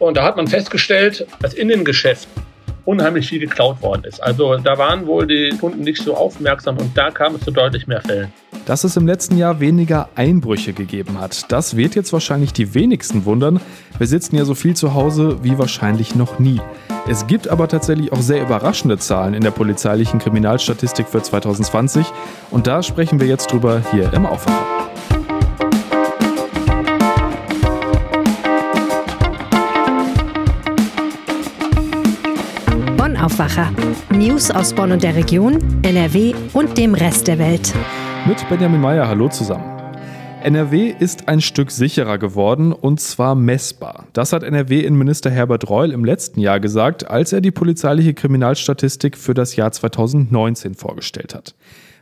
Und da hat man festgestellt, dass in den Geschäften unheimlich viel geklaut worden ist. Also da waren wohl die Kunden nicht so aufmerksam und da kam es zu deutlich mehr Fällen. Dass es im letzten Jahr weniger Einbrüche gegeben hat, das wird jetzt wahrscheinlich die wenigsten wundern. Wir sitzen ja so viel zu Hause wie wahrscheinlich noch nie. Es gibt aber tatsächlich auch sehr überraschende Zahlen in der polizeilichen Kriminalstatistik für 2020 und da sprechen wir jetzt drüber hier im Aufwacher. Aufwacher. News aus Bonn und der Region, NRW und dem Rest der Welt. Mit Benjamin Meyer, hallo zusammen. NRW ist ein Stück sicherer geworden und zwar messbar. Das hat NRW-Innenminister Herbert Reul im letzten Jahr gesagt, als er die polizeiliche Kriminalstatistik für das Jahr 2019 vorgestellt hat.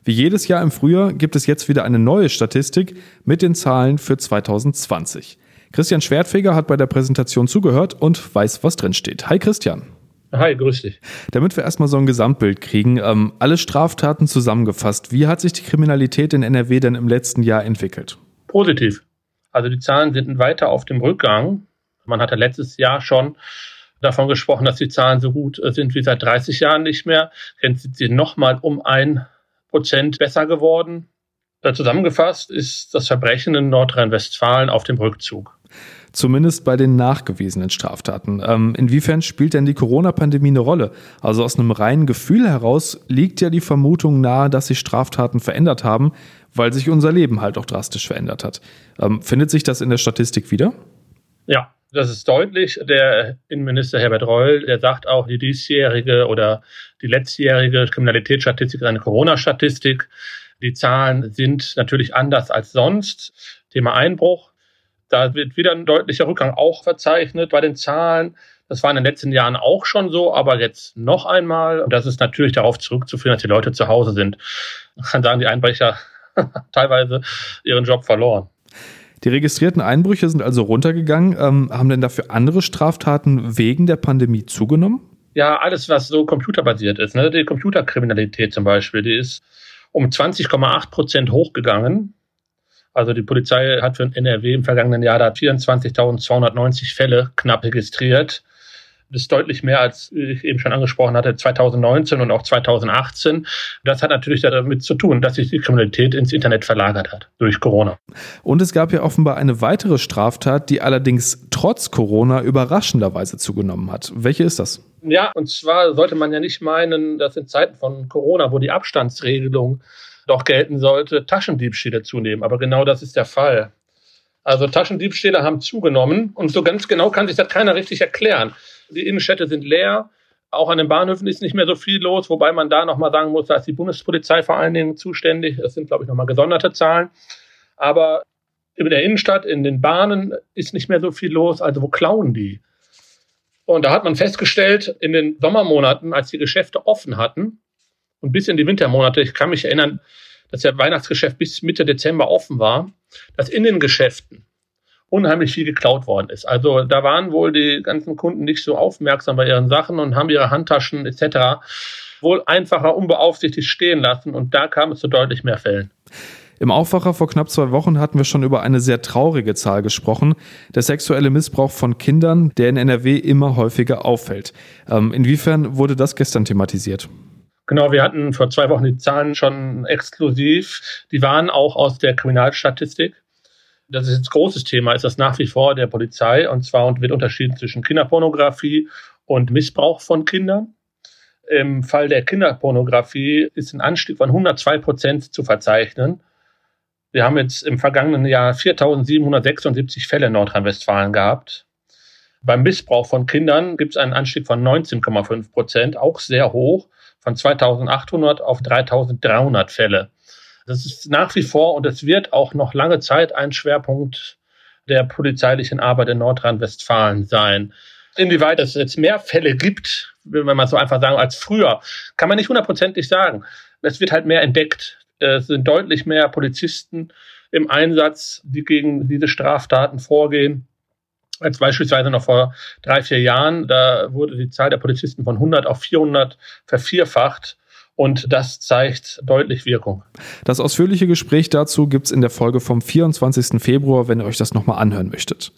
Wie jedes Jahr im Frühjahr gibt es jetzt wieder eine neue Statistik mit den Zahlen für 2020. Christian Schwertfeger hat bei der Präsentation zugehört und weiß, was drin steht. Hi Christian. Hi, grüß dich. Damit wir erstmal so ein Gesamtbild kriegen, ähm, alle Straftaten zusammengefasst, wie hat sich die Kriminalität in NRW denn im letzten Jahr entwickelt? Positiv. Also die Zahlen sind weiter auf dem Rückgang. Man hatte letztes Jahr schon davon gesprochen, dass die Zahlen so gut sind wie seit 30 Jahren nicht mehr. Jetzt sind sie nochmal um ein Prozent besser geworden. Zusammengefasst ist das Verbrechen in Nordrhein-Westfalen auf dem Rückzug zumindest bei den nachgewiesenen Straftaten. Ähm, inwiefern spielt denn die Corona-Pandemie eine Rolle? Also aus einem reinen Gefühl heraus liegt ja die Vermutung nahe, dass sich Straftaten verändert haben, weil sich unser Leben halt auch drastisch verändert hat. Ähm, findet sich das in der Statistik wieder? Ja, das ist deutlich. Der Innenminister Herbert Reul, der sagt auch, die diesjährige oder die letztjährige Kriminalitätsstatistik ist eine Corona-Statistik. Die Zahlen sind natürlich anders als sonst. Thema Einbruch da wird wieder ein deutlicher Rückgang auch verzeichnet bei den Zahlen. Das war in den letzten Jahren auch schon so, aber jetzt noch einmal. Und das ist natürlich darauf zurückzuführen, dass die Leute zu Hause sind. Man kann sagen, die Einbrecher teilweise ihren Job verloren. Die registrierten Einbrüche sind also runtergegangen. Ähm, haben denn dafür andere Straftaten wegen der Pandemie zugenommen? Ja, alles, was so computerbasiert ist. Ne? Die Computerkriminalität zum Beispiel, die ist um 20,8 Prozent hochgegangen. Also die Polizei hat für NRW im vergangenen Jahr da 24.290 Fälle knapp registriert. Das ist deutlich mehr, als ich eben schon angesprochen hatte, 2019 und auch 2018. Das hat natürlich damit zu tun, dass sich die Kriminalität ins Internet verlagert hat durch Corona. Und es gab ja offenbar eine weitere Straftat, die allerdings trotz Corona überraschenderweise zugenommen hat. Welche ist das? Ja, und zwar sollte man ja nicht meinen, dass in Zeiten von Corona, wo die Abstandsregelung doch gelten sollte, Taschendiebstähle zunehmen. Aber genau das ist der Fall. Also Taschendiebstähle haben zugenommen und so ganz genau kann sich das keiner richtig erklären. Die Innenstädte sind leer, auch an den Bahnhöfen ist nicht mehr so viel los, wobei man da nochmal sagen muss, da ist die Bundespolizei vor allen Dingen zuständig. Das sind, glaube ich, nochmal gesonderte Zahlen. Aber in der Innenstadt, in den Bahnen ist nicht mehr so viel los. Also wo klauen die? Und da hat man festgestellt, in den Sommermonaten, als die Geschäfte offen hatten, und bis in die Wintermonate, ich kann mich erinnern, dass der Weihnachtsgeschäft bis Mitte Dezember offen war, dass in den Geschäften unheimlich viel geklaut worden ist. Also da waren wohl die ganzen Kunden nicht so aufmerksam bei ihren Sachen und haben ihre Handtaschen etc. wohl einfacher unbeaufsichtigt stehen lassen und da kam es zu deutlich mehr Fällen. Im Aufwacher vor knapp zwei Wochen hatten wir schon über eine sehr traurige Zahl gesprochen. Der sexuelle Missbrauch von Kindern, der in NRW immer häufiger auffällt. Ähm, inwiefern wurde das gestern thematisiert? Genau, wir hatten vor zwei Wochen die Zahlen schon exklusiv. Die waren auch aus der Kriminalstatistik. Das ist jetzt großes Thema, ist das nach wie vor der Polizei. Und zwar wird unterschieden zwischen Kinderpornografie und Missbrauch von Kindern. Im Fall der Kinderpornografie ist ein Anstieg von 102 Prozent zu verzeichnen. Wir haben jetzt im vergangenen Jahr 4.776 Fälle in Nordrhein-Westfalen gehabt. Beim Missbrauch von Kindern gibt es einen Anstieg von 19,5 Prozent, auch sehr hoch von 2800 auf 3300 Fälle. Das ist nach wie vor und es wird auch noch lange Zeit ein Schwerpunkt der polizeilichen Arbeit in Nordrhein-Westfalen sein. Inwieweit es jetzt mehr Fälle gibt, wenn man so einfach sagen, als früher, kann man nicht hundertprozentig sagen. Es wird halt mehr entdeckt. Es sind deutlich mehr Polizisten im Einsatz, die gegen diese Straftaten vorgehen als beispielsweise noch vor drei, vier Jahren. Da wurde die Zahl der Polizisten von 100 auf 400 vervierfacht. Und das zeigt deutlich Wirkung. Das ausführliche Gespräch dazu gibt es in der Folge vom 24. Februar, wenn ihr euch das nochmal anhören möchtet.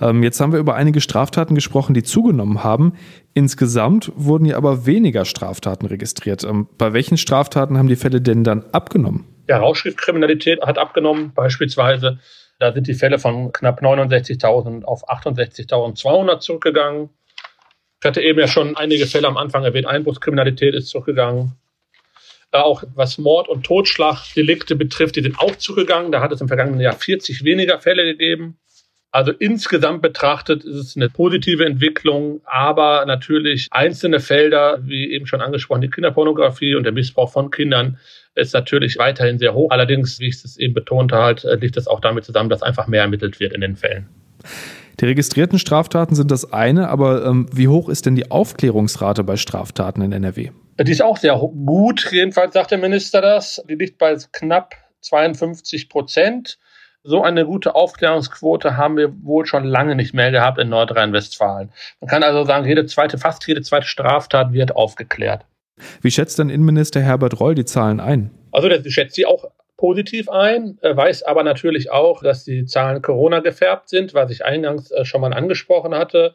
Ähm, jetzt haben wir über einige Straftaten gesprochen, die zugenommen haben. Insgesamt wurden ja aber weniger Straftaten registriert. Ähm, bei welchen Straftaten haben die Fälle denn dann abgenommen? Ja, Rauschgiftkriminalität hat abgenommen, beispielsweise. Da sind die Fälle von knapp 69.000 auf 68.200 zurückgegangen. Ich hatte eben ja schon einige Fälle am Anfang erwähnt. Einbruchskriminalität ist zurückgegangen. Äh, auch was Mord- und Totschlagdelikte betrifft, die sind auch zurückgegangen. Da hat es im vergangenen Jahr 40 weniger Fälle gegeben. Also insgesamt betrachtet ist es eine positive Entwicklung, aber natürlich einzelne Felder, wie eben schon angesprochen, die Kinderpornografie und der Missbrauch von Kindern ist natürlich weiterhin sehr hoch. Allerdings, wie ich es eben betont habe, liegt das auch damit zusammen, dass einfach mehr ermittelt wird in den Fällen. Die registrierten Straftaten sind das eine, aber ähm, wie hoch ist denn die Aufklärungsrate bei Straftaten in NRW? Die ist auch sehr gut, jedenfalls sagt der Minister das. Die liegt bei knapp 52 Prozent. So eine gute Aufklärungsquote haben wir wohl schon lange nicht mehr gehabt in Nordrhein-Westfalen. Man kann also sagen, jede zweite, fast jede zweite Straftat wird aufgeklärt. Wie schätzt denn Innenminister Herbert Reul die Zahlen ein? Also, der schätzt sie auch positiv ein, weiß aber natürlich auch, dass die Zahlen Corona gefärbt sind, was ich eingangs äh, schon mal angesprochen hatte.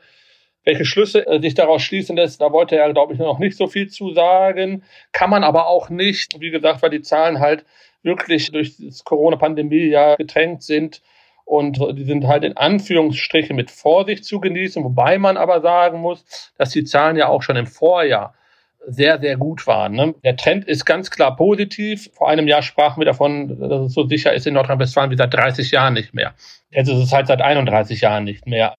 Welche Schlüsse äh, sich daraus schließen lässt, da wollte er, glaube ich, noch nicht so viel zu sagen. Kann man aber auch nicht, wie gesagt, weil die Zahlen halt wirklich durch das Corona-Pandemie ja getränkt sind. Und die sind halt in Anführungsstrichen mit Vorsicht zu genießen, wobei man aber sagen muss, dass die Zahlen ja auch schon im Vorjahr sehr, sehr gut waren. Ne? Der Trend ist ganz klar positiv. Vor einem Jahr sprachen wir davon, dass es so sicher ist in Nordrhein-Westfalen wie seit 30 Jahren nicht mehr. Jetzt ist es halt seit 31 Jahren nicht mehr.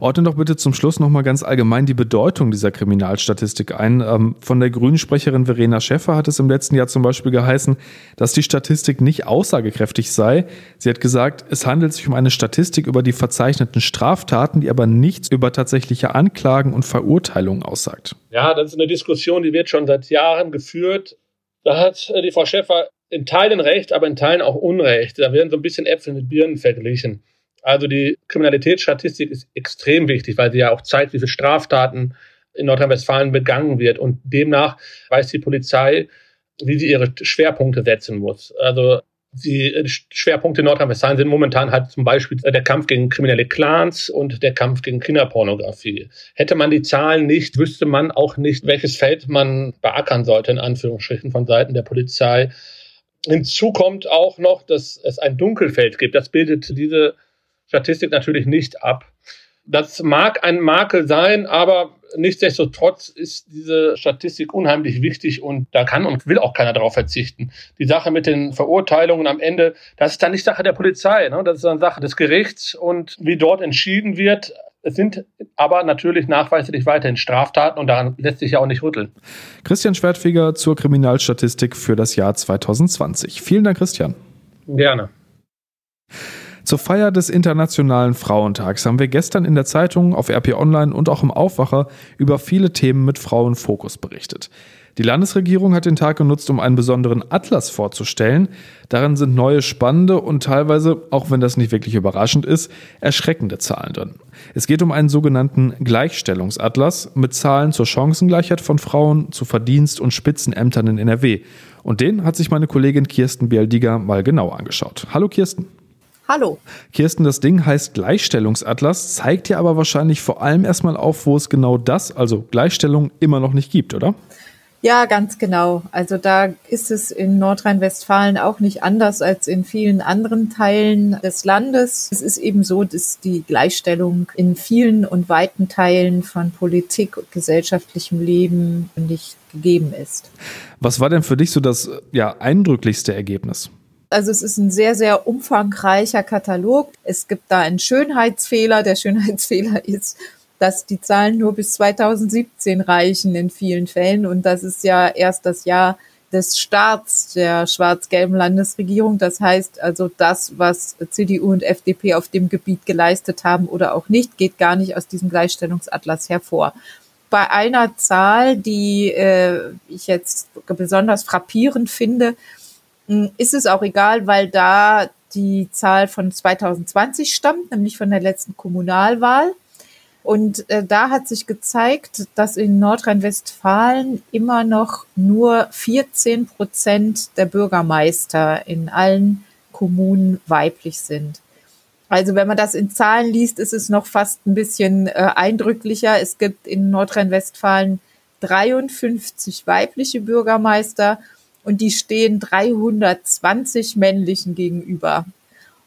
Ordne doch bitte zum Schluss nochmal ganz allgemein die Bedeutung dieser Kriminalstatistik ein. Ähm, von der Grünen-Sprecherin Verena Schäffer hat es im letzten Jahr zum Beispiel geheißen, dass die Statistik nicht aussagekräftig sei. Sie hat gesagt, es handelt sich um eine Statistik über die verzeichneten Straftaten, die aber nichts über tatsächliche Anklagen und Verurteilungen aussagt. Ja, das ist eine Diskussion, die wird schon seit Jahren geführt. Da hat äh, die Frau Schäffer in Teilen recht, aber in Teilen auch Unrecht. Da werden so ein bisschen Äpfel mit Birnen verglichen. Also die Kriminalitätsstatistik ist extrem wichtig, weil sie ja auch zeigt, wie viele Straftaten in Nordrhein-Westfalen begangen wird. Und demnach weiß die Polizei, wie sie ihre Schwerpunkte setzen muss. Also die Schwerpunkte in Nordrhein-Westfalen sind momentan halt zum Beispiel der Kampf gegen kriminelle Clans und der Kampf gegen Kinderpornografie. Hätte man die Zahlen nicht, wüsste man auch nicht, welches Feld man beackern sollte, in Anführungsstrichen, von Seiten der Polizei. Hinzu kommt auch noch, dass es ein Dunkelfeld gibt. Das bildet diese Statistik natürlich nicht ab. Das mag ein Makel sein, aber nichtsdestotrotz ist diese Statistik unheimlich wichtig und da kann und will auch keiner darauf verzichten. Die Sache mit den Verurteilungen am Ende, das ist dann nicht Sache der Polizei, ne? das ist dann Sache des Gerichts und wie dort entschieden wird. Es sind aber natürlich nachweislich weiterhin Straftaten und daran lässt sich ja auch nicht rütteln. Christian Schwertfeger zur Kriminalstatistik für das Jahr 2020. Vielen Dank, Christian. Gerne. Zur Feier des Internationalen Frauentags haben wir gestern in der Zeitung, auf RP Online und auch im Aufwacher über viele Themen mit Frauenfokus berichtet. Die Landesregierung hat den Tag genutzt, um einen besonderen Atlas vorzustellen. Darin sind neue, spannende und teilweise, auch wenn das nicht wirklich überraschend ist, erschreckende Zahlen drin. Es geht um einen sogenannten Gleichstellungsatlas mit Zahlen zur Chancengleichheit von Frauen, zu Verdienst- und Spitzenämtern in NRW. Und den hat sich meine Kollegin Kirsten Bialdiger mal genau angeschaut. Hallo Kirsten. Hallo. Kirsten, das Ding heißt Gleichstellungsatlas, zeigt ja aber wahrscheinlich vor allem erstmal auf, wo es genau das, also Gleichstellung, immer noch nicht gibt, oder? Ja, ganz genau. Also da ist es in Nordrhein-Westfalen auch nicht anders als in vielen anderen Teilen des Landes. Es ist eben so, dass die Gleichstellung in vielen und weiten Teilen von Politik und gesellschaftlichem Leben nicht gegeben ist. Was war denn für dich so das ja, eindrücklichste Ergebnis? Also es ist ein sehr, sehr umfangreicher Katalog. Es gibt da einen Schönheitsfehler. Der Schönheitsfehler ist, dass die Zahlen nur bis 2017 reichen in vielen Fällen. Und das ist ja erst das Jahr des Starts der schwarz-gelben Landesregierung. Das heißt also, das, was CDU und FDP auf dem Gebiet geleistet haben oder auch nicht, geht gar nicht aus diesem Gleichstellungsatlas hervor. Bei einer Zahl, die äh, ich jetzt besonders frappierend finde, ist es auch egal, weil da die Zahl von 2020 stammt, nämlich von der letzten Kommunalwahl. Und äh, da hat sich gezeigt, dass in Nordrhein-Westfalen immer noch nur 14 Prozent der Bürgermeister in allen Kommunen weiblich sind. Also wenn man das in Zahlen liest, ist es noch fast ein bisschen äh, eindrücklicher. Es gibt in Nordrhein-Westfalen 53 weibliche Bürgermeister und die stehen 320 männlichen gegenüber.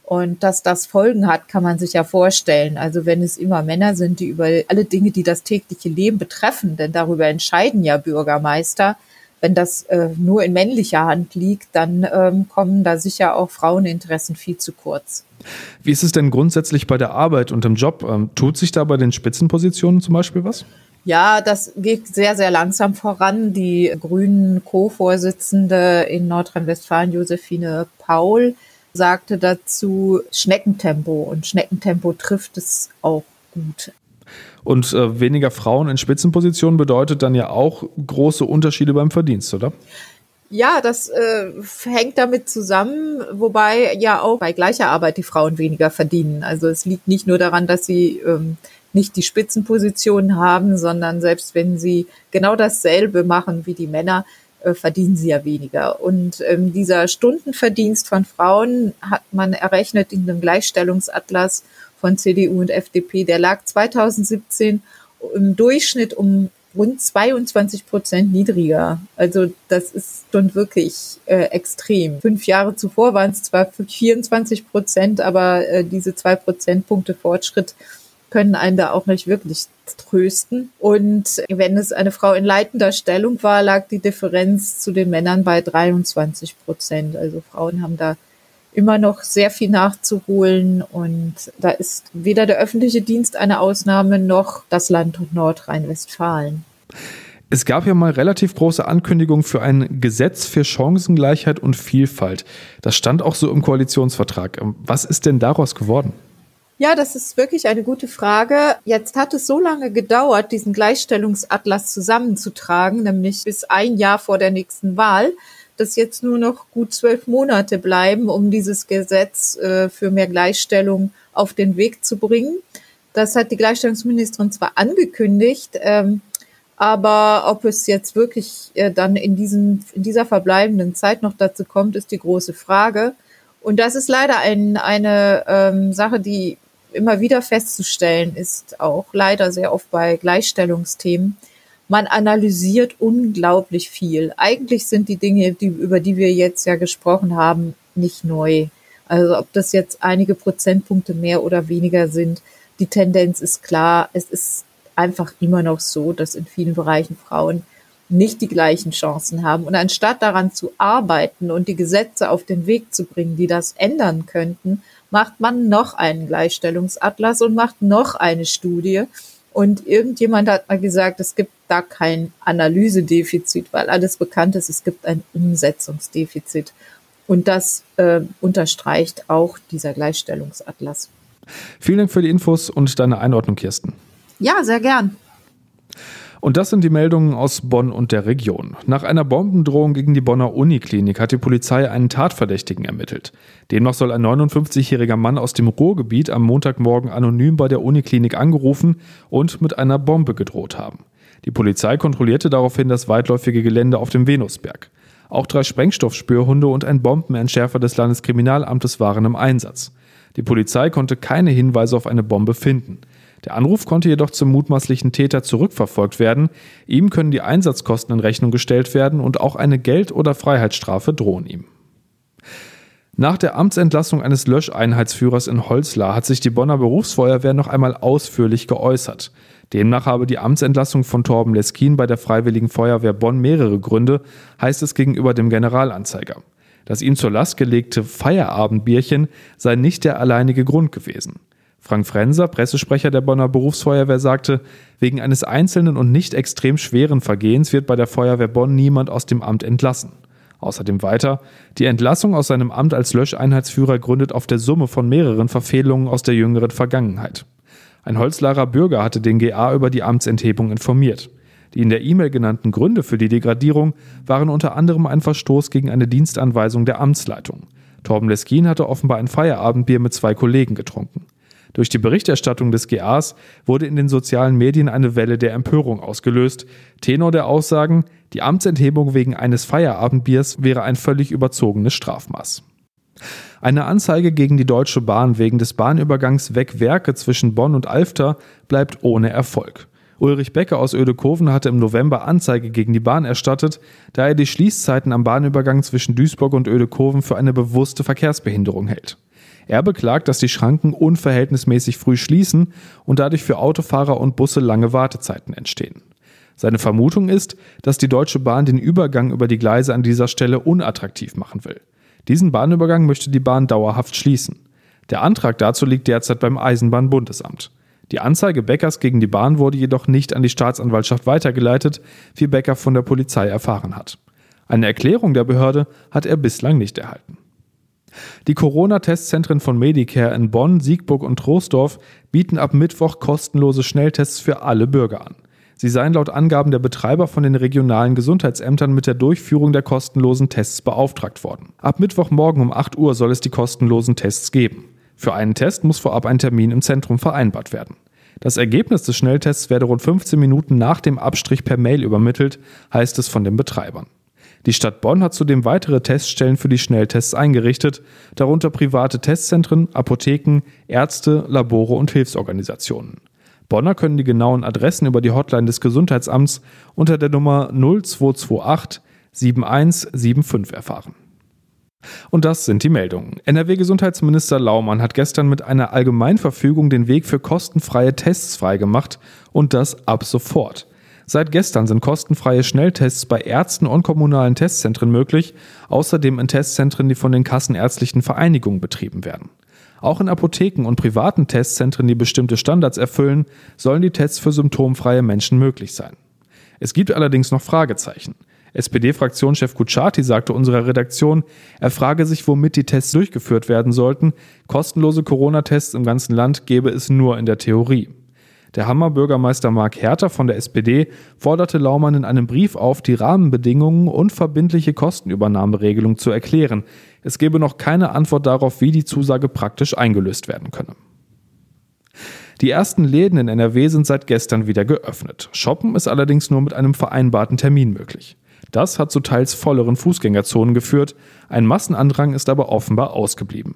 Und dass das Folgen hat, kann man sich ja vorstellen. Also wenn es immer Männer sind, die über alle Dinge, die das tägliche Leben betreffen, denn darüber entscheiden ja Bürgermeister, wenn das äh, nur in männlicher Hand liegt, dann ähm, kommen da sicher auch Fraueninteressen viel zu kurz. Wie ist es denn grundsätzlich bei der Arbeit und im Job? Ähm, tut sich da bei den Spitzenpositionen zum Beispiel was? Ja, das geht sehr, sehr langsam voran. Die grünen Co-Vorsitzende in Nordrhein-Westfalen, Josephine Paul, sagte dazu Schneckentempo und Schneckentempo trifft es auch gut. Und äh, weniger Frauen in Spitzenpositionen bedeutet dann ja auch große Unterschiede beim Verdienst, oder? Ja, das äh, hängt damit zusammen, wobei ja auch bei gleicher Arbeit die Frauen weniger verdienen. Also es liegt nicht nur daran, dass sie ähm, nicht die Spitzenpositionen haben, sondern selbst wenn sie genau dasselbe machen wie die Männer, äh, verdienen sie ja weniger. Und ähm, dieser Stundenverdienst von Frauen hat man errechnet in dem Gleichstellungsatlas von CDU und FDP. Der lag 2017 im Durchschnitt um rund 22 Prozent niedriger. Also das ist schon wirklich äh, extrem. Fünf Jahre zuvor waren es zwar 24 Prozent, aber äh, diese zwei Prozentpunkte Fortschritt können einen da auch nicht wirklich trösten. Und wenn es eine Frau in leitender Stellung war, lag die Differenz zu den Männern bei 23 Prozent. Also Frauen haben da immer noch sehr viel nachzuholen und da ist weder der öffentliche Dienst eine Ausnahme noch das Land Nordrhein-Westfalen. Es gab ja mal relativ große Ankündigungen für ein Gesetz für Chancengleichheit und Vielfalt. Das stand auch so im Koalitionsvertrag. Was ist denn daraus geworden? Ja, das ist wirklich eine gute Frage. Jetzt hat es so lange gedauert, diesen Gleichstellungsatlas zusammenzutragen, nämlich bis ein Jahr vor der nächsten Wahl, dass jetzt nur noch gut zwölf Monate bleiben, um dieses Gesetz äh, für mehr Gleichstellung auf den Weg zu bringen. Das hat die Gleichstellungsministerin zwar angekündigt, ähm, aber ob es jetzt wirklich äh, dann in, diesem, in dieser verbleibenden Zeit noch dazu kommt, ist die große Frage. Und das ist leider ein, eine ähm, Sache, die immer wieder festzustellen ist, auch leider sehr oft bei Gleichstellungsthemen. Man analysiert unglaublich viel. Eigentlich sind die Dinge, die, über die wir jetzt ja gesprochen haben, nicht neu. Also ob das jetzt einige Prozentpunkte mehr oder weniger sind, die Tendenz ist klar. Es ist einfach immer noch so, dass in vielen Bereichen Frauen nicht die gleichen Chancen haben. Und anstatt daran zu arbeiten und die Gesetze auf den Weg zu bringen, die das ändern könnten, macht man noch einen Gleichstellungsatlas und macht noch eine Studie. Und irgendjemand hat mal gesagt, es gibt da kein Analysedefizit, weil alles bekannt ist, es gibt ein Umsetzungsdefizit. Und das äh, unterstreicht auch dieser Gleichstellungsatlas. Vielen Dank für die Infos und deine Einordnung, Kirsten. Ja, sehr gern. Und das sind die Meldungen aus Bonn und der Region. Nach einer Bombendrohung gegen die Bonner Uniklinik hat die Polizei einen Tatverdächtigen ermittelt. Demnach soll ein 59-jähriger Mann aus dem Ruhrgebiet am Montagmorgen anonym bei der Uniklinik angerufen und mit einer Bombe gedroht haben. Die Polizei kontrollierte daraufhin das weitläufige Gelände auf dem Venusberg. Auch drei Sprengstoffspürhunde und ein Bombenentschärfer des Landeskriminalamtes waren im Einsatz. Die Polizei konnte keine Hinweise auf eine Bombe finden. Der Anruf konnte jedoch zum mutmaßlichen Täter zurückverfolgt werden. Ihm können die Einsatzkosten in Rechnung gestellt werden und auch eine Geld- oder Freiheitsstrafe drohen ihm. Nach der Amtsentlassung eines Löscheinheitsführers in Holzlar hat sich die Bonner Berufsfeuerwehr noch einmal ausführlich geäußert. Demnach habe die Amtsentlassung von Torben Leskin bei der Freiwilligen Feuerwehr Bonn mehrere Gründe, heißt es gegenüber dem Generalanzeiger. Das ihm zur Last gelegte Feierabendbierchen sei nicht der alleinige Grund gewesen. Frank Frenser, Pressesprecher der Bonner Berufsfeuerwehr, sagte, wegen eines einzelnen und nicht extrem schweren Vergehens wird bei der Feuerwehr Bonn niemand aus dem Amt entlassen. Außerdem weiter, die Entlassung aus seinem Amt als Löscheinheitsführer gründet auf der Summe von mehreren Verfehlungen aus der jüngeren Vergangenheit. Ein Holzlarer Bürger hatte den GA über die Amtsenthebung informiert. Die in der E-Mail genannten Gründe für die Degradierung waren unter anderem ein Verstoß gegen eine Dienstanweisung der Amtsleitung. Torben Leskin hatte offenbar ein Feierabendbier mit zwei Kollegen getrunken. Durch die Berichterstattung des GAs wurde in den sozialen Medien eine Welle der Empörung ausgelöst. Tenor der Aussagen, die Amtsenthebung wegen eines Feierabendbiers wäre ein völlig überzogenes Strafmaß. Eine Anzeige gegen die Deutsche Bahn wegen des Bahnübergangs Weg-Werke zwischen Bonn und Alfter bleibt ohne Erfolg. Ulrich Becker aus Ödekoven hatte im November Anzeige gegen die Bahn erstattet, da er die Schließzeiten am Bahnübergang zwischen Duisburg und Ödekoven für eine bewusste Verkehrsbehinderung hält. Er beklagt, dass die Schranken unverhältnismäßig früh schließen und dadurch für Autofahrer und Busse lange Wartezeiten entstehen. Seine Vermutung ist, dass die Deutsche Bahn den Übergang über die Gleise an dieser Stelle unattraktiv machen will. Diesen Bahnübergang möchte die Bahn dauerhaft schließen. Der Antrag dazu liegt derzeit beim Eisenbahnbundesamt. Die Anzeige Beckers gegen die Bahn wurde jedoch nicht an die Staatsanwaltschaft weitergeleitet, wie Becker von der Polizei erfahren hat. Eine Erklärung der Behörde hat er bislang nicht erhalten. Die Corona-Testzentren von Medicare in Bonn, Siegburg und Troisdorf bieten ab Mittwoch kostenlose Schnelltests für alle Bürger an. Sie seien laut Angaben der Betreiber von den regionalen Gesundheitsämtern mit der Durchführung der kostenlosen Tests beauftragt worden. Ab Mittwochmorgen um 8 Uhr soll es die kostenlosen Tests geben. Für einen Test muss vorab ein Termin im Zentrum vereinbart werden. Das Ergebnis des Schnelltests werde rund 15 Minuten nach dem Abstrich per Mail übermittelt, heißt es von den Betreibern. Die Stadt Bonn hat zudem weitere Teststellen für die Schnelltests eingerichtet, darunter private Testzentren, Apotheken, Ärzte, Labore und Hilfsorganisationen. Bonner können die genauen Adressen über die Hotline des Gesundheitsamts unter der Nummer 0228 7175 erfahren. Und das sind die Meldungen. NRW-Gesundheitsminister Laumann hat gestern mit einer Allgemeinverfügung den Weg für kostenfreie Tests freigemacht und das ab sofort. Seit gestern sind kostenfreie Schnelltests bei Ärzten und kommunalen Testzentren möglich, außerdem in Testzentren, die von den kassenärztlichen Vereinigungen betrieben werden. Auch in Apotheken und privaten Testzentren, die bestimmte Standards erfüllen, sollen die Tests für symptomfreie Menschen möglich sein. Es gibt allerdings noch Fragezeichen. SPD-Fraktionschef Kutschaty sagte unserer Redaktion, er frage sich, womit die Tests durchgeführt werden sollten. Kostenlose Corona-Tests im ganzen Land gäbe es nur in der Theorie. Der Hammer-Bürgermeister Mark Herter von der SPD forderte Laumann in einem Brief auf, die Rahmenbedingungen und verbindliche Kostenübernahmeregelung zu erklären. Es gebe noch keine Antwort darauf, wie die Zusage praktisch eingelöst werden könne. Die ersten Läden in NRW sind seit gestern wieder geöffnet. Shoppen ist allerdings nur mit einem vereinbarten Termin möglich. Das hat zu teils volleren Fußgängerzonen geführt, ein Massenandrang ist aber offenbar ausgeblieben.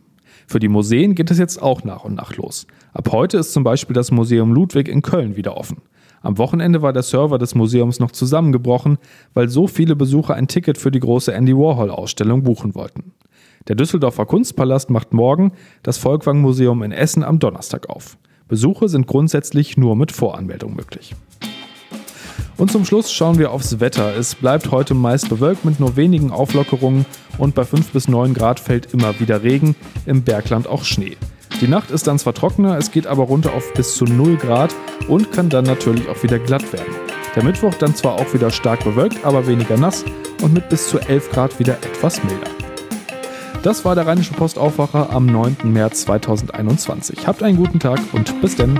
Für die Museen geht es jetzt auch nach und nach los. Ab heute ist zum Beispiel das Museum Ludwig in Köln wieder offen. Am Wochenende war der Server des Museums noch zusammengebrochen, weil so viele Besucher ein Ticket für die große Andy Warhol-Ausstellung buchen wollten. Der Düsseldorfer Kunstpalast macht morgen, das Volkwang Museum in Essen am Donnerstag auf. Besuche sind grundsätzlich nur mit Voranmeldung möglich. Und zum Schluss schauen wir aufs Wetter. Es bleibt heute meist bewölkt mit nur wenigen Auflockerungen und bei 5 bis 9 Grad fällt immer wieder Regen, im Bergland auch Schnee. Die Nacht ist dann zwar trockener, es geht aber runter auf bis zu 0 Grad und kann dann natürlich auch wieder glatt werden. Der Mittwoch dann zwar auch wieder stark bewölkt, aber weniger nass und mit bis zu 11 Grad wieder etwas milder. Das war der Rheinische Postaufwacher am 9. März 2021. Habt einen guten Tag und bis denn.